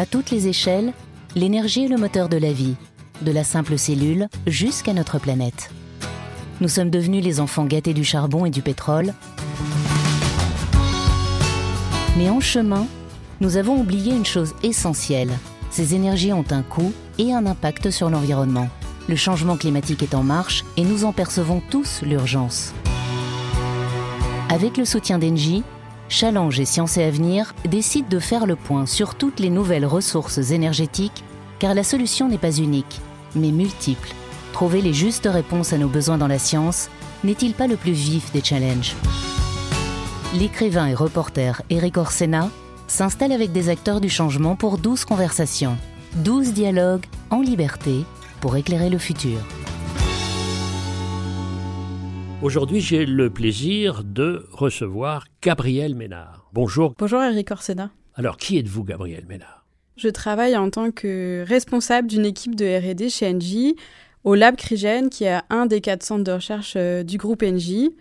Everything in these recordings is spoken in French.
À toutes les échelles, l'énergie est le moteur de la vie, de la simple cellule jusqu'à notre planète. Nous sommes devenus les enfants gâtés du charbon et du pétrole. Mais en chemin, nous avons oublié une chose essentielle. Ces énergies ont un coût et un impact sur l'environnement. Le changement climatique est en marche et nous en percevons tous l'urgence. Avec le soutien d'Engie, Challenge et Sciences et Avenir décident de faire le point sur toutes les nouvelles ressources énergétiques, car la solution n'est pas unique, mais multiple. Trouver les justes réponses à nos besoins dans la science n'est-il pas le plus vif des challenges? L'écrivain et reporter Eric Orsena s'installe avec des acteurs du changement pour 12 conversations, 12 dialogues en liberté pour éclairer le futur. Aujourd'hui, j'ai le plaisir de recevoir Gabriel Ménard. Bonjour. Bonjour Eric Orsena. Alors, qui êtes-vous, Gabriel Ménard? Je travaille en tant que responsable d'une équipe de R&D chez Engie au Lab Crygène, qui est un des quatre centres de recherche euh, du groupe Engie.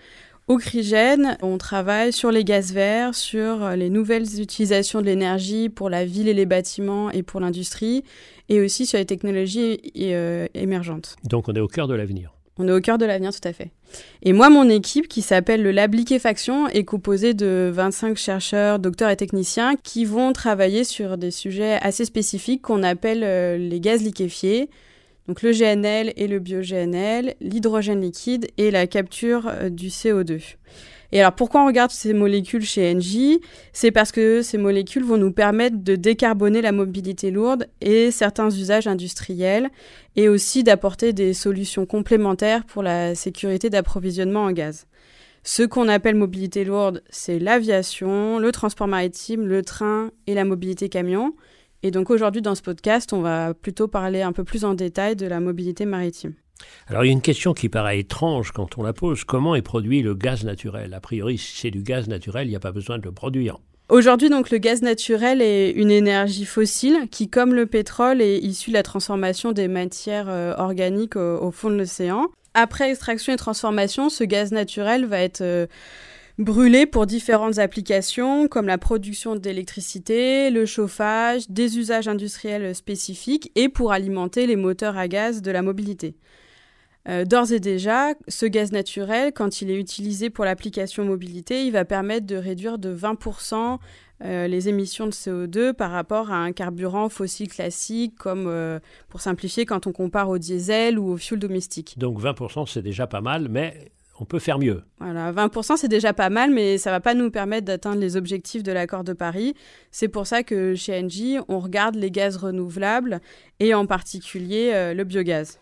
Au Crygène, on travaille sur les gaz verts, sur euh, les nouvelles utilisations de l'énergie pour la ville et les bâtiments et pour l'industrie, et aussi sur les technologies euh, émergentes. Donc on est au cœur de l'avenir. On est au cœur de l'avenir, tout à fait. Et moi, mon équipe, qui s'appelle le Lab Liquéfaction, est composée de 25 chercheurs, docteurs et techniciens qui vont travailler sur des sujets assez spécifiques qu'on appelle euh, les gaz liquéfiés, donc le GNL et le bio-GNL, l'hydrogène liquide et la capture euh, du CO2. Et alors pourquoi on regarde ces molécules chez Engie? C'est parce que ces molécules vont nous permettre de décarboner la mobilité lourde et certains usages industriels et aussi d'apporter des solutions complémentaires pour la sécurité d'approvisionnement en gaz. Ce qu'on appelle mobilité lourde, c'est l'aviation, le transport maritime, le train et la mobilité camion. Et donc aujourd'hui dans ce podcast, on va plutôt parler un peu plus en détail de la mobilité maritime. Alors il y a une question qui paraît étrange quand on la pose. Comment est produit le gaz naturel? A priori, si c'est du gaz naturel, il n'y a pas besoin de le produire. Aujourd'hui, donc, le gaz naturel est une énergie fossile qui, comme le pétrole, est issue de la transformation des matières euh, organiques au, fond de l'océan. Après extraction et transformation, ce gaz naturel va être euh, brûlé pour différentes applications comme la production d'électricité, le chauffage, des usages industriels spécifiques et pour alimenter les moteurs à gaz de la mobilité. Euh, d'ores et déjà, ce gaz naturel, quand il est utilisé pour l'application mobilité, il va permettre de réduire de 20% euh, les émissions de CO2 par rapport à un carburant fossile classique, comme euh, pour simplifier quand on compare au diesel ou au fuel domestique. Donc 20% c'est déjà pas mal, mais on peut faire mieux. Voilà, 20% c'est déjà pas mal, mais ça va pas nous permettre d'atteindre les objectifs de l'accord de Paris. C'est pour ça que chez Engie, on regarde les gaz renouvelables et en particulier le biogaz.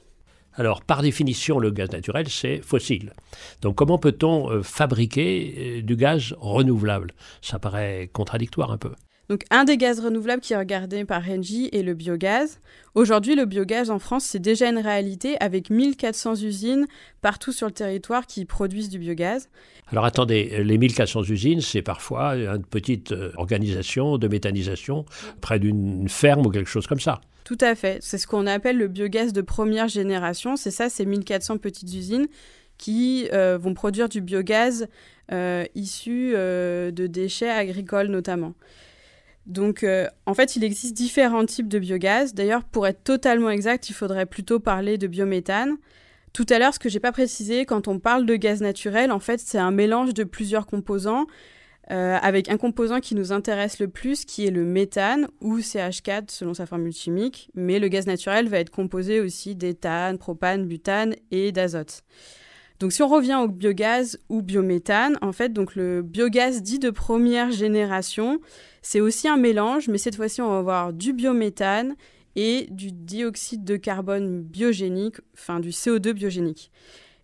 Alors, par définition, le gaz naturel, c'est fossile. Donc, comment peut-on euh, fabriquer euh, du gaz renouvelable? Ça paraît contradictoire un peu. Donc, un des gaz renouvelables qui est regardé par Engie est le biogaz. Aujourd'hui, le biogaz en France, c'est déjà une réalité avec 1400 usines partout sur le territoire qui produisent du biogaz. Alors attendez, les 1400 usines, c'est parfois une petite euh, organisation de méthanisation près d'une ferme ou quelque chose comme ça. Tout à fait. C'est ce qu'on appelle le biogaz de première génération. C'est ça, c'est 1400 petites usines qui euh, vont produire du biogaz euh, issu euh, de déchets agricoles notamment. Donc, en fait, il existe différents types de biogaz. D'ailleurs, pour être totalement exact, il faudrait plutôt parler de biométhane. Tout à l'heure, ce que j'ai pas précisé, quand on parle de gaz naturel, en fait, c'est un mélange de plusieurs composants euh, avec un composant qui nous intéresse le plus, qui est le méthane, ou CH4 selon sa formule chimique, mais le gaz naturel va être composé aussi d'éthane, propane, butane et d'azote. Donc si on revient au biogaz ou biométhane, en fait, donc le biogaz dit de première génération, c'est aussi un mélange, mais cette fois-ci on va avoir du biométhane et du dioxyde de carbone biogénique, enfin du CO2 biogénique.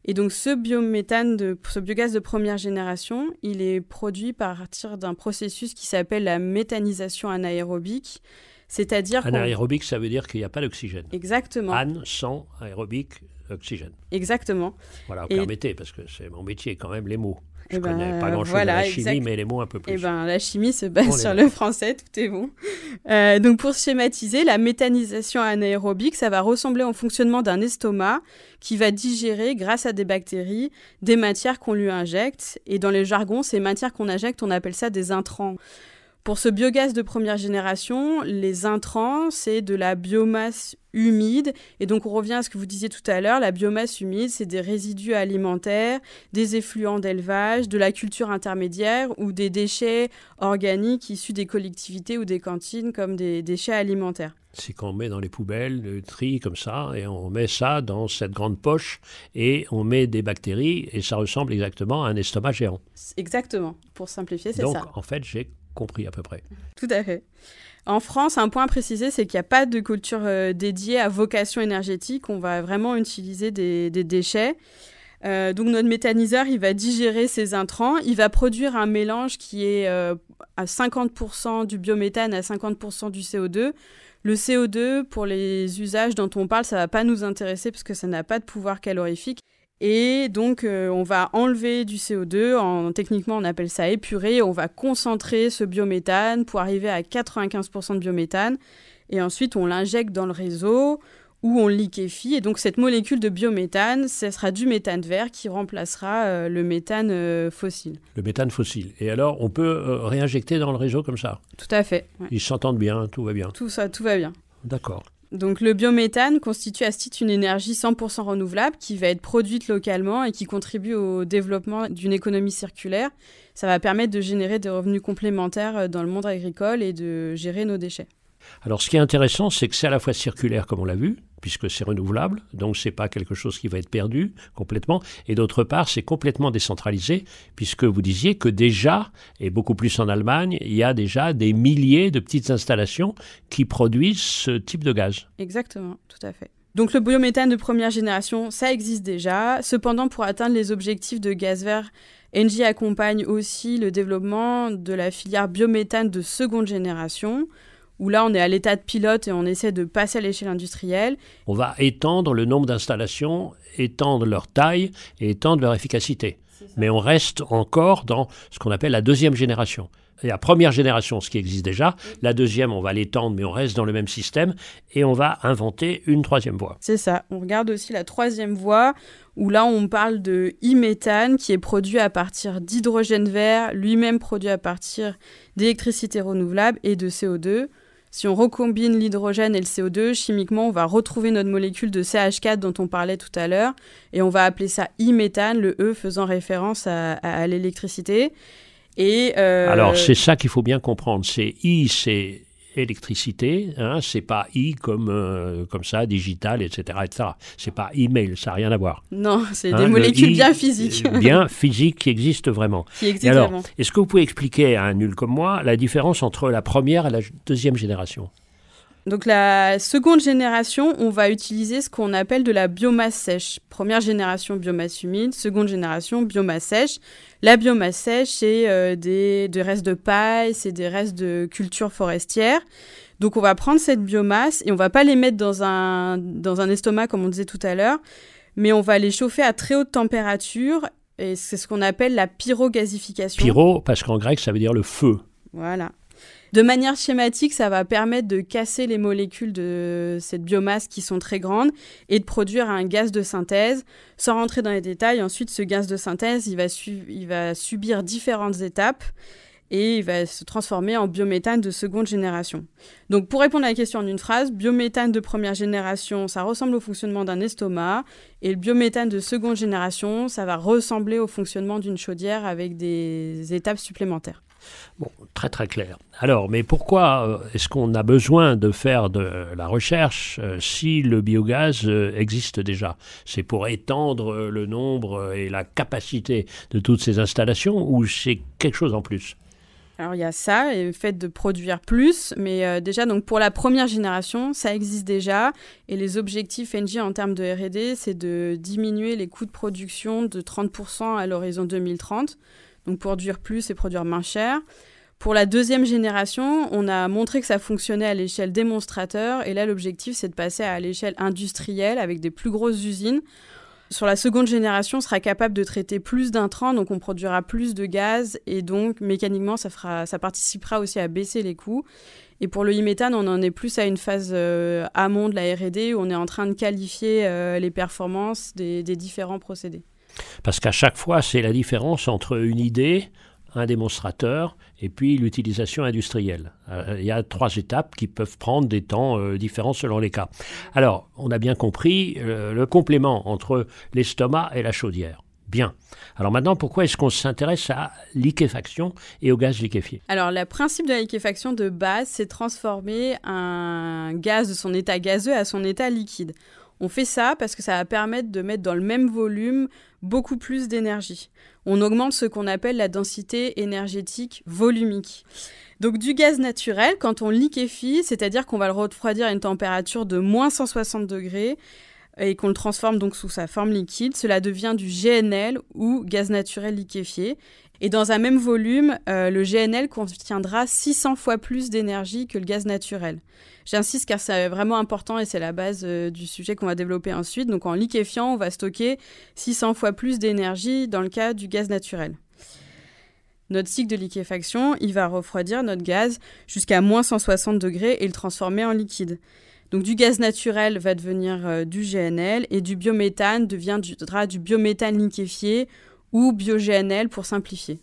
Et donc ce biométhane, de, ce biogaz de première génération, il est produit par partir d'un processus qui s'appelle la méthanisation anaérobique. C'est-à-dire anaérobique, ça veut dire qu'il n'y a pas d'oxygène. Exactement. An, sang, aérobique, oxygène. Exactement. Voilà, permettez, parce que c'est mon métier quand même, les mots. Je eh ne connais ben, pas grand-chose voilà, la chimie, mais les mots un peu plus. Eh ben, la chimie se base sur le français, tout est bon. Euh, donc pour schématiser, la méthanisation anaérobique, ça va ressembler au fonctionnement d'un estomac qui va digérer, grâce à des bactéries, des matières qu'on lui injecte. Et dans les jargons, ces matières qu'on injecte, on appelle ça des intrants. Pour ce biogaz de première génération, les intrants, c'est de la biomasse humide. Et donc on revient à ce que vous disiez tout à l'heure, la biomasse humide, c'est des résidus alimentaires, des effluents d'élevage, de la culture intermédiaire ou des déchets organiques issus des collectivités ou des cantines comme des déchets alimentaires. C'est qu'on met dans les poubelles, le tri comme ça, et on met ça dans cette grande poche, et on met des bactéries, et ça ressemble exactement à un estomac géant. Exactement, pour simplifier, c'est ça. Donc en fait, j'ai compris à peu près. Tout à fait. En France, un point à préciser, c'est qu'il n'y a pas de culture euh, dédiée à vocation énergétique. On va vraiment utiliser des, déchets. Euh, donc notre méthaniseur, il va digérer ces intrants, il va produire un mélange qui est euh, à 50% du biométhane, à 50% du CO2. Le CO2, pour les usages dont on parle, ça ne va pas nous intéresser parce que ça n'a pas de pouvoir calorifique. Et donc, euh, on va enlever du CO2, en, techniquement on appelle ça épurer, on va concentrer ce biométhane pour arriver à 95% de biométhane. Et ensuite, on l'injecte dans le réseau où on liquéfie. Et donc, cette molécule de biométhane, ce sera du méthane vert qui remplacera euh, le méthane euh, fossile. Le méthane fossile. Et alors, on peut réinjecter dans le réseau comme ça? Tout à fait. Ils s'entendent bien, tout va bien. Tout ça, tout va bien. D'accord. Donc le biométhane constitue à ce titre une énergie 100% renouvelable qui va être produite localement et qui contribue au développement d'une économie circulaire. Ça va permettre de générer des revenus complémentaires euh, dans le monde agricole et de gérer nos déchets. Alors ce qui est intéressant, c'est que c'est à la fois circulaire, comme on l'a vu, puisque c'est renouvelable, donc ce n'est pas quelque chose qui va être perdu complètement, et d'autre part, c'est complètement décentralisé, puisque vous disiez que déjà, et beaucoup plus en Allemagne, il y a déjà des milliers de petites installations qui produisent ce type de gaz. Exactement, tout à fait. Donc le biométhane de première génération, ça existe déjà. Cependant, pour atteindre les objectifs de gaz vert, Engie accompagne aussi le développement de la filière biométhane de seconde génération où là on est à l'état de pilote et on essaie de passer à l'échelle industrielle. On va étendre le nombre d'installations, étendre leur taille et étendre leur efficacité. Mais on reste encore dans ce qu'on appelle la deuxième génération. La première génération, ce qui existe déjà. La deuxième, on va l'étendre, mais on reste dans le même système. Et on va inventer une troisième voie. C'est ça. On regarde aussi la troisième voie, où là, on parle de e-méthane, qui est produit à partir d'hydrogène vert, lui-même produit à partir d'électricité renouvelable et de CO2. Si on recombine l'hydrogène et le CO2, chimiquement, on va retrouver notre molécule de CH4 dont on parlait tout à l'heure, et on va appeler ça e-méthane, le E faisant référence à, l'électricité. Et euh, Alors, c'est ça qu'il faut bien comprendre. C'est I, c'est électricité, hein, c'est pas i comme, euh, comme ça, digital, etc. etc. C'est pas email, ça n'a rien à voir. Non, c'est hein, des molécules bien physiques. bien physiques qui existent vraiment. Qui existent alors, Est-ce que vous pouvez expliquer à un nul comme moi la différence entre la première et la deuxième génération? Donc la seconde génération, on va utiliser ce qu'on appelle de la biomasse sèche. Première génération, biomasse humide. Seconde génération, biomasse sèche. La biomasse sèche, c'est euh, des, restes de paille, c'est des restes de culture forestière. Donc on va prendre cette biomasse et on va pas les mettre dans un, dans un estomac comme on disait tout à l'heure, mais on va les chauffer à très haute température et c'est ce qu'on appelle la pyrogasification. Pyro, parce qu'en grec ça veut dire le feu. Voilà. De manière schématique, ça va permettre de casser les molécules de cette biomasse qui sont très grandes et de produire un gaz de synthèse. Sans rentrer dans les détails, ensuite, ce gaz de synthèse, il va, va subir différentes étapes et il va se transformer en biométhane de seconde génération. Donc pour répondre à la question en une phrase, biométhane de première génération, ça ressemble au fonctionnement d'un estomac, et le biométhane de seconde génération, ça va ressembler au fonctionnement d'une chaudière avec des étapes supplémentaires. Très très clair. Alors, mais pourquoi euh, est-ce qu'on a besoin de faire de la recherche euh, si le biogaz euh, existe déjà? C'est pour étendre le nombre et la capacité de toutes ces installations ou c'est quelque chose en plus? Alors il y a ça, le fait de produire plus, mais déjà donc pour la première génération, ça existe déjà, et les objectifs NG en termes de R&D, c'est de diminuer les coûts de production de 30% à l'horizon 2030 donc produire plus et produire moins cher. Pour la deuxième génération, on a montré que ça fonctionnait à l'échelle démonstrateur, et là l'objectif c'est de passer à l'échelle industrielle avec des plus grosses usines. Sur la seconde génération, on sera capable de traiter plus d'intrants, donc on produira plus de gaz, et donc mécaniquement ça, fera, ça participera aussi à baisser les coûts. Et pour le e-méthane, on en est plus à une phase euh, amont de la R&D où on est en train de qualifier euh, les performances des différents procédés. Parce qu'à chaque fois, c'est la différence entre une idée, un démonstrateur et puis l'utilisation industrielle. Euh, il y a trois étapes qui peuvent prendre des temps euh, différents selon les cas. Alors, on a bien compris le complément entre l'estomac et la chaudière. Bien. Alors maintenant, pourquoi est-ce qu'on s'intéresse à liquéfaction et au gaz liquéfié? Alors, le principe de la liquéfaction de base, c'est transformer un gaz de son état gazeux à son état liquide. On fait ça parce que ça va permettre de mettre dans le même volume beaucoup plus d'énergie. On augmente ce qu'on appelle la densité énergétique volumique. Donc du gaz naturel, quand on liquéfie, c'est-à-dire qu'on va le refroidir à une température de moins 160 degrés, et qu'on le transforme donc sous sa forme liquide, cela devient du GNL ou gaz naturel liquéfié. Et dans un même volume, euh, le GNL contiendra 600 fois plus d'énergie que le gaz naturel. J'insiste car c'est vraiment important et c'est la base euh, du sujet qu'on va développer ensuite. Donc en liquéfiant, on va stocker 600 fois plus d'énergie dans le cas du gaz naturel. Notre cycle de liquéfaction, il va refroidir notre gaz jusqu'à moins 160 degrés et le transformer en liquide. Donc du gaz naturel va devenir euh, du GNL et du biométhane deviendra du biométhane liquéfié ou bio-GNL pour simplifier.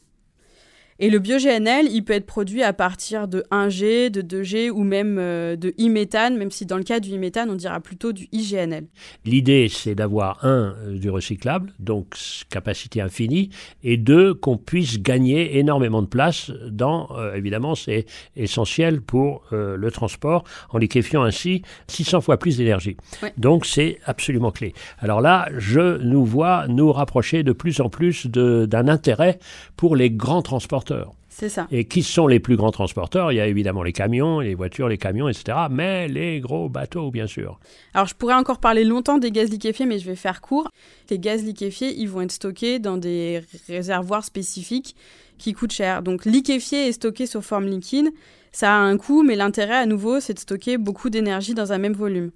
Et le bio-GNL, il peut être produit à partir de 1G, de 2G ou même euh, de e-méthane, même si dans le cas du e-méthane, on dira plutôt du IGNL. L'idée, c'est d'avoir un, euh, du recyclable, donc capacité infinie, et deux, qu'on puisse gagner énormément de place dans, euh, évidemment, c'est essentiel pour le transport, en liquéfiant ainsi 600 fois plus d'énergie. Donc c'est absolument clé. Alors là, je nous vois nous rapprocher de plus en plus d'un intérêt pour les grands transporteurs c'est ça. Et qui sont les plus grands transporteurs? Il y a évidemment les camions, les voitures, les camions, etc. Mais les gros bateaux, bien sûr. Alors, je pourrais encore parler longtemps des gaz liquéfiés, mais je vais faire court. Les gaz liquéfiés, ils vont être stockés dans des réservoirs spécifiques qui coûtent cher. Donc, liquéfié et stocké sous forme liquide, ça a un coût, mais l'intérêt, à nouveau, c'est de stocker beaucoup d'énergie dans un même volume.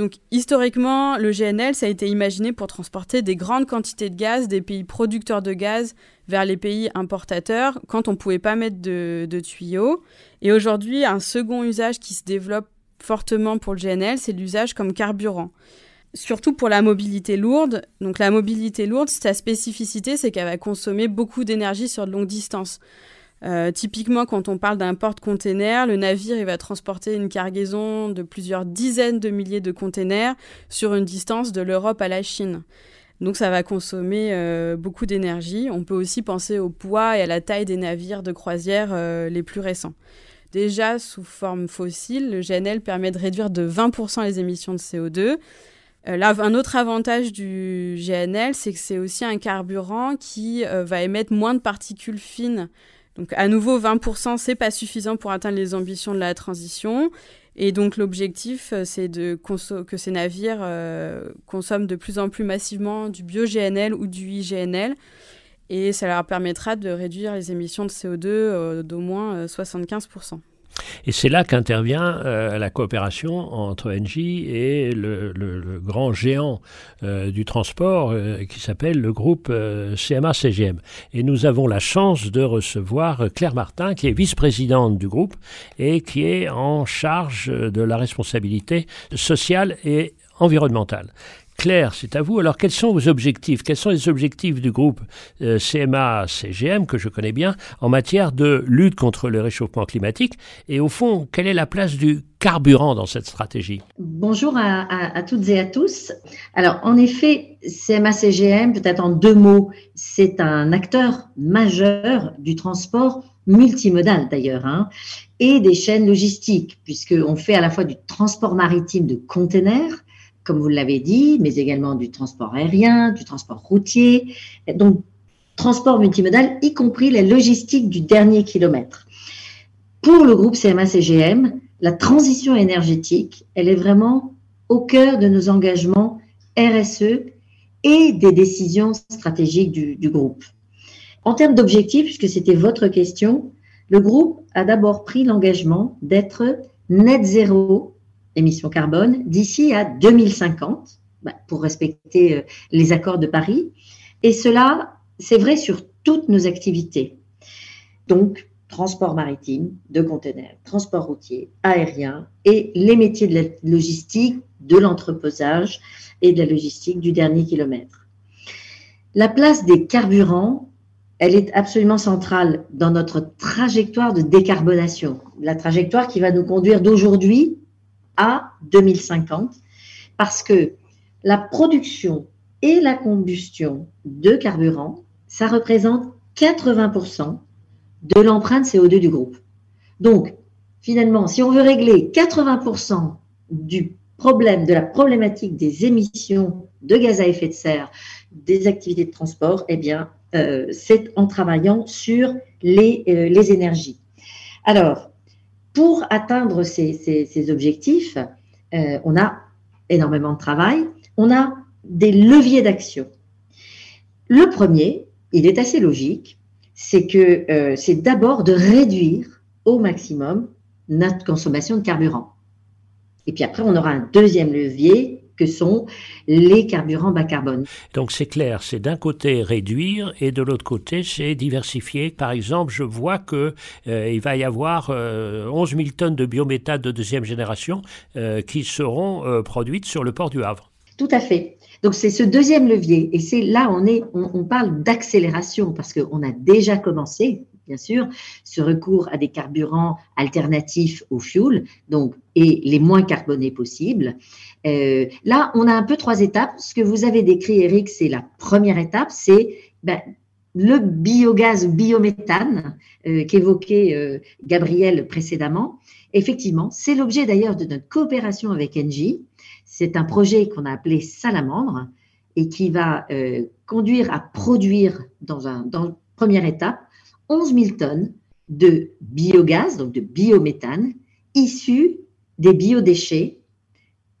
Donc historiquement, le GNL, ça a été imaginé pour transporter des grandes quantités de gaz des pays producteurs de gaz vers les pays importateurs quand on ne pouvait pas mettre de, tuyaux. Et aujourd'hui, un second usage qui se développe fortement pour le GNL, c'est l'usage comme carburant. Surtout pour la mobilité lourde. Donc la mobilité lourde, sa spécificité, c'est qu'elle va consommer beaucoup d'énergie sur de longues distances. Euh, typiquement, quand on parle d'un porte-container, le navire il va transporter une cargaison de plusieurs dizaines de milliers de containers sur une distance de l'Europe à la Chine. Donc ça va consommer euh, beaucoup d'énergie. On peut aussi penser au poids et à la taille des navires de croisière euh, les plus récents. Déjà, sous forme fossile, le GNL permet de réduire de 20% les émissions de CO2. là, un autre avantage du GNL, c'est que c'est aussi un carburant qui va émettre moins de particules fines donc à nouveau, 20%, c'est pas suffisant pour atteindre les ambitions de la transition. Et donc l'objectif, euh, c'est que ces navires euh, consomment de plus en plus massivement du bio-GNL ou du IGNL. Et ça leur permettra de réduire les émissions de CO2 euh, d'au moins 75%. Et c'est là qu'intervient euh, la coopération entre Engie et le, grand géant euh, du transport euh, qui s'appelle le groupe CMA-CGM. Et nous avons la chance de recevoir Claire Martin, qui est vice-présidente du groupe et qui est en charge de la responsabilité sociale et environnementale. Claire, c'est à vous. Alors, quels sont vos objectifs? Quels sont les objectifs du groupe euh, CMA-CGM, que je connais bien, en matière de lutte contre le réchauffement climatique? Et au fond, quelle est la place du carburant dans cette stratégie? Bonjour à, toutes et à tous. Alors, en effet, CMA-CGM, peut-être en deux mots, c'est un acteur majeur du transport multimodal d'ailleurs, hein, et des chaînes logistiques, puisqu'on fait à la fois du transport maritime de containers, comme vous l'avez dit, mais également du transport aérien, du transport routier, donc transport multimodal, y compris les logistiques du dernier kilomètre. Pour le groupe CMA-CGM, la transition énergétique, elle est vraiment au cœur de nos engagements RSE et des décisions stratégiques du, du groupe. En termes d'objectifs, puisque c'était votre question, le groupe a d'abord pris l'engagement d'être net zéro émissions carbone d'ici à 2050 bah, pour respecter euh, les accords de Paris. Et cela, c'est vrai sur toutes nos activités. Donc, transport maritime, de conteneurs, transport routier, aérien et les métiers de la logistique, de l'entreposage et de la logistique du dernier kilomètre. La place des carburants, elle est absolument centrale dans notre trajectoire de décarbonation, la trajectoire qui va nous conduire d'aujourd'hui à 2050, parce que la production et la combustion de carburant, ça représente 80% de l'empreinte CO2 du groupe. Donc, finalement, si on veut régler 80% du problème, de la problématique des émissions de gaz à effet de serre des activités de transport, eh bien, euh, c'est en travaillant sur les, euh, les, énergies. Alors, pour atteindre ces, objectifs, euh, on a énormément de travail, on a des leviers d'action. Le premier, il est assez logique, c'est que c'est d'abord de réduire au maximum notre consommation de carburant. Et puis après, on aura un deuxième levier que sont les carburants bas carbone. Donc c'est clair, c'est d'un côté réduire et de l'autre côté c'est diversifier. Par exemple, je vois que euh, il va y avoir 11 euh, 000 tonnes de biométhane de deuxième génération euh, qui seront produites sur le port du Havre. Tout à fait. Donc c'est ce deuxième levier et c'est là on est on, on parle d'accélération parce qu'on a déjà commencé bien sûr, ce recours à des carburants alternatifs au fuel, donc et les moins carbonés possibles. Euh, là, on a un peu trois étapes. Ce que vous avez décrit, Eric, c'est la première étape, c'est ben, le biogaz biométhane euh, qu'évoquait euh, Gabriel précédemment. Effectivement, c'est l'objet d'ailleurs de notre coopération avec Engie. C'est un projet qu'on a appelé Salamandre et qui va conduire à produire dans, un, dans première étape 11 000 tonnes de biogaz, donc de biométhane, issus des biodéchets.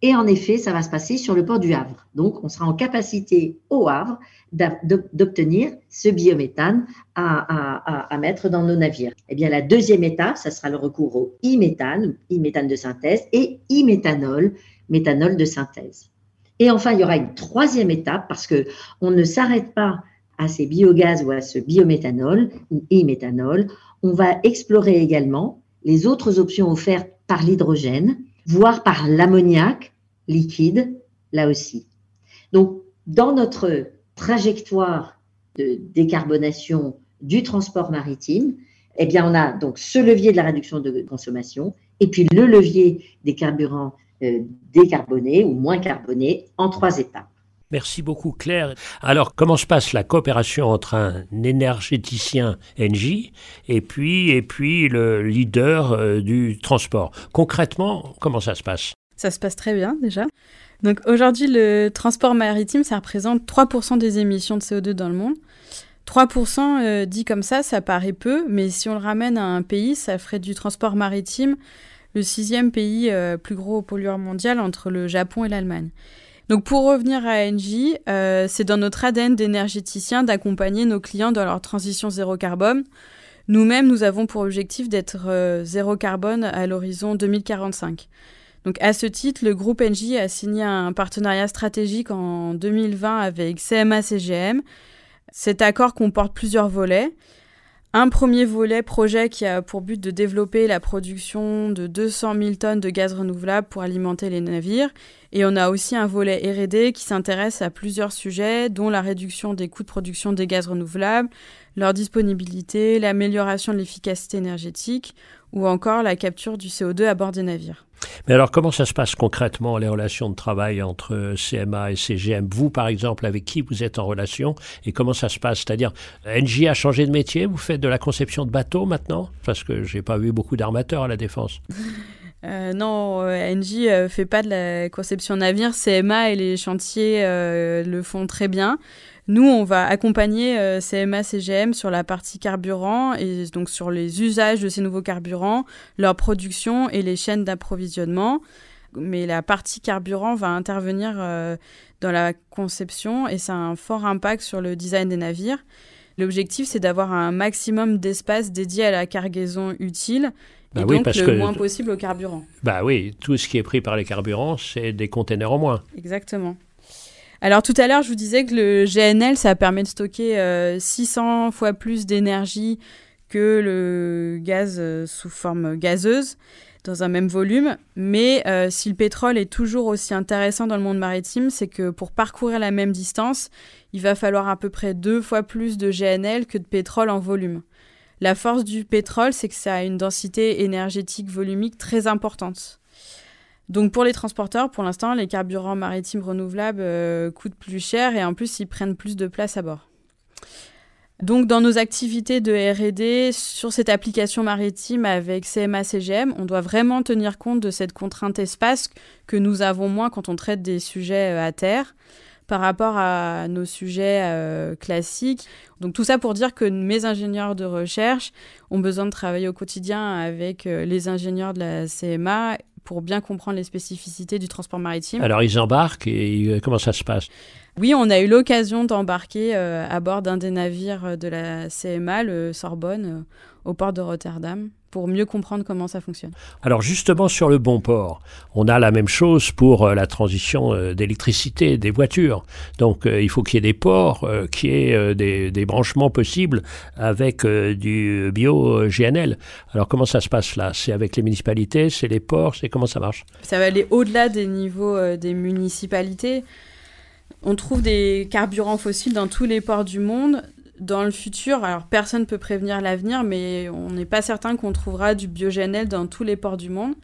Et en effet, ça va se passer sur le port du Havre. Donc, on sera en capacité au Havre d'obtenir ce biométhane à, mettre dans nos navires. Eh bien, la deuxième étape, ça sera le recours au e-méthane, e-méthane de synthèse, et e-méthanol, méthanol de synthèse. Et enfin, il y aura une troisième étape parce que on ne s'arrête pas à ces biogaz ou à ce biométhanol et méthanol, on va explorer également les autres options offertes par l'hydrogène, voire par l'ammoniac liquide, là aussi. Donc, dans notre trajectoire de décarbonation du transport maritime, eh bien, on a donc ce levier de la réduction de consommation et puis le levier des carburants euh, décarbonés ou moins carbonés en trois étapes. Merci beaucoup Claire. Alors comment se passe la coopération entre un énergéticien NJ et puis, et puis le leader euh, du transport? Concrètement, comment ça se passe? Ça se passe très bien déjà. Donc aujourd'hui, le transport maritime, ça représente 3% des émissions de CO2 dans le monde. 3% euh, dit comme ça, ça paraît peu, mais si on le ramène à un pays, ça ferait du transport maritime le sixième pays euh, plus gros pollueur mondial entre le Japon et l'Allemagne. Donc pour revenir à Engie, euh, c'est dans notre ADN d'énergéticien d'accompagner nos clients dans leur transition zéro carbone. Nous-mêmes, nous avons pour objectif d'être euh, zéro carbone à l'horizon 2045. Donc à ce titre, le groupe Engie a signé un partenariat stratégique en 2020 avec CMA-CGM. Cet accord comporte plusieurs volets. Un premier volet projet qui a pour but de développer la production de 200 000 tonnes de gaz renouvelable pour alimenter les navires. Et on a aussi un volet RD qui s'intéresse à plusieurs sujets, dont la réduction des coûts de production des gaz renouvelables, leur disponibilité, l'amélioration de l'efficacité énergétique ou encore la capture du CO2 à bord des navires. Mais alors, comment ça se passe concrètement, les relations de travail entre CMA et CGM Vous, par exemple, avec qui vous êtes en relation et comment ça se passe? C'est-à-dire, NJ a changé de métier Vous faites de la conception de bateaux maintenant? Parce que j'ai pas vu beaucoup d'armateurs à la défense. Euh, non, euh, NJ euh, fait pas de la conception navire. CMA et les chantiers le font très bien. Nous, on va accompagner euh, CMA CGM sur la partie carburant et donc sur les usages de ces nouveaux carburants, leur production et les chaînes d'approvisionnement. Mais la partie carburant va intervenir euh, dans la conception et ça a un fort impact sur le design des navires. L'objectif, c'est d'avoir un maximum d'espace dédié à la cargaison utile bah et donc le moins possible au carburant. Bah oui, tout ce qui est pris par les carburants, c'est des containers en moins. Exactement. Alors tout à l'heure, je vous disais que le GNL, ça permet de stocker 600 euh, fois plus d'énergie que le gaz euh, sous forme gazeuse. dans un même volume. Mais euh, si le pétrole est toujours aussi intéressant dans le monde maritime, c'est que pour parcourir la même distance, il va falloir à peu près deux fois plus de GNL que de pétrole en volume. La force du pétrole, c'est que ça a une densité énergétique volumique très importante. Donc pour les transporteurs, pour l'instant, les carburants maritimes renouvelables euh, coûtent plus cher et en plus, ils prennent plus de place à bord. Donc, dans nos activités de RD sur cette application maritime avec CMA-CGM, on doit vraiment tenir compte de cette contrainte espace que nous avons moins quand on traite des sujets euh, à terre par rapport à nos sujets euh, classiques. Donc tout ça pour dire que mes ingénieurs de recherche ont besoin de travailler au quotidien avec les ingénieurs de la CMA pour bien comprendre les spécificités du transport maritime. Alors ils embarquent et comment ça se passe? Oui, on a eu l'occasion d'embarquer euh, à bord d'un des navires de la CMA, le Sorbonne, euh, au port de Rotterdam pour mieux comprendre comment ça fonctionne. Alors justement sur le bon port, on a la même chose pour euh, la transition d'électricité des voitures. Donc il faut qu'il y ait des ports, qu'il y ait des, des, branchements possibles avec du bio-GNL. Alors comment ça se passe là? C'est avec les municipalités, c'est les ports, c'est comment ça marche? Ça va aller au-delà des niveaux des municipalités. On trouve des carburants fossiles dans tous les ports du monde. Dans le futur, alors personne ne peut prévenir l'avenir, mais on n'est pas certain qu'on trouvera du biogénel dans tous les ports du monde.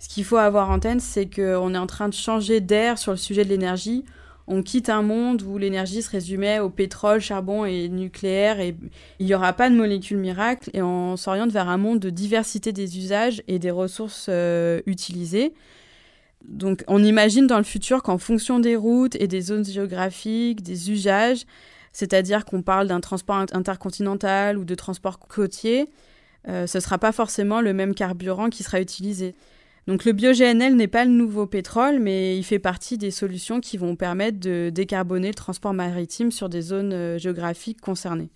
Ce qu'il faut avoir en tête, c'est qu'on est en train de changer d'air sur le sujet de l'énergie. On quitte un monde où l'énergie se résumait au pétrole, charbon et nucléaire et il n'y aura pas de molécules miracles et on s'oriente vers un monde de diversité des usages et des ressources euh, utilisées. Donc on imagine dans le futur qu'en fonction des routes et des zones géographiques, des usages, c'est-à-dire qu'on parle d'un transport intercontinental ou de transport côtier, euh, ce ne sera pas forcément le même carburant qui sera utilisé. Donc le bio-GNL n'est pas le nouveau pétrole, mais il fait partie des solutions qui vont permettre de décarboner le transport maritime sur des zones euh, géographiques concernées.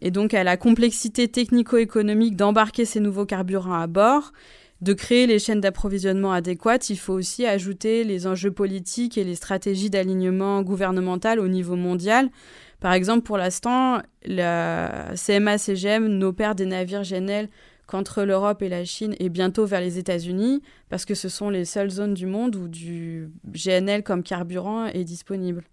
Et donc à la complexité technico-économique d'embarquer ces nouveaux carburants à bord, de créer les chaînes d'approvisionnement adéquates, il faut aussi ajouter les enjeux politiques et les stratégies d'alignement gouvernemental au niveau mondial. Par exemple, pour l'instant, la CMA-CGM n'opère des navires GNL qu'entre l'Europe et la Chine et bientôt vers les États-Unis, parce que ce sont les seules zones du monde où du GNL comme carburant est disponible.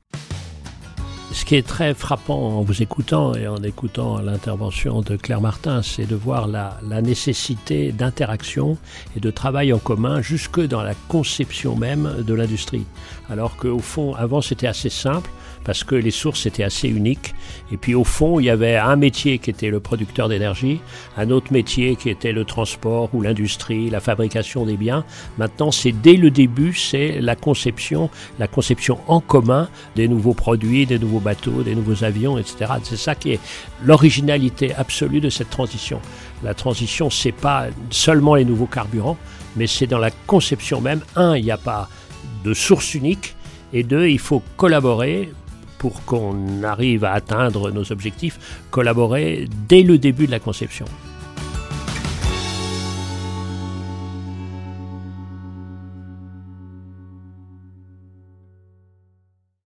Ce qui est très frappant en vous écoutant et en écoutant l'intervention de Claire Martin, c'est de voir la, nécessité d'interaction et de travail en commun jusque dans la conception même de l'industrie. Alors qu'au fond, avant, c'était assez simple parce que les sources étaient assez uniques. Et puis au fond, il y avait un métier qui était le producteur d'énergie, un autre métier qui était le transport ou l'industrie, la fabrication des biens. Maintenant, c'est dès le début, c'est la conception, la conception en commun des nouveaux produits, des nouveaux bateaux, des nouveaux avions, etc. C'est ça qui est l'originalité absolue de cette transition. La transition, c'est pas seulement les nouveaux carburants, mais c'est dans la conception même. Un, il n'y a pas de source unique. Et deux, il faut collaborer pour qu'on arrive à atteindre nos objectifs, collaborer dès le début de la conception.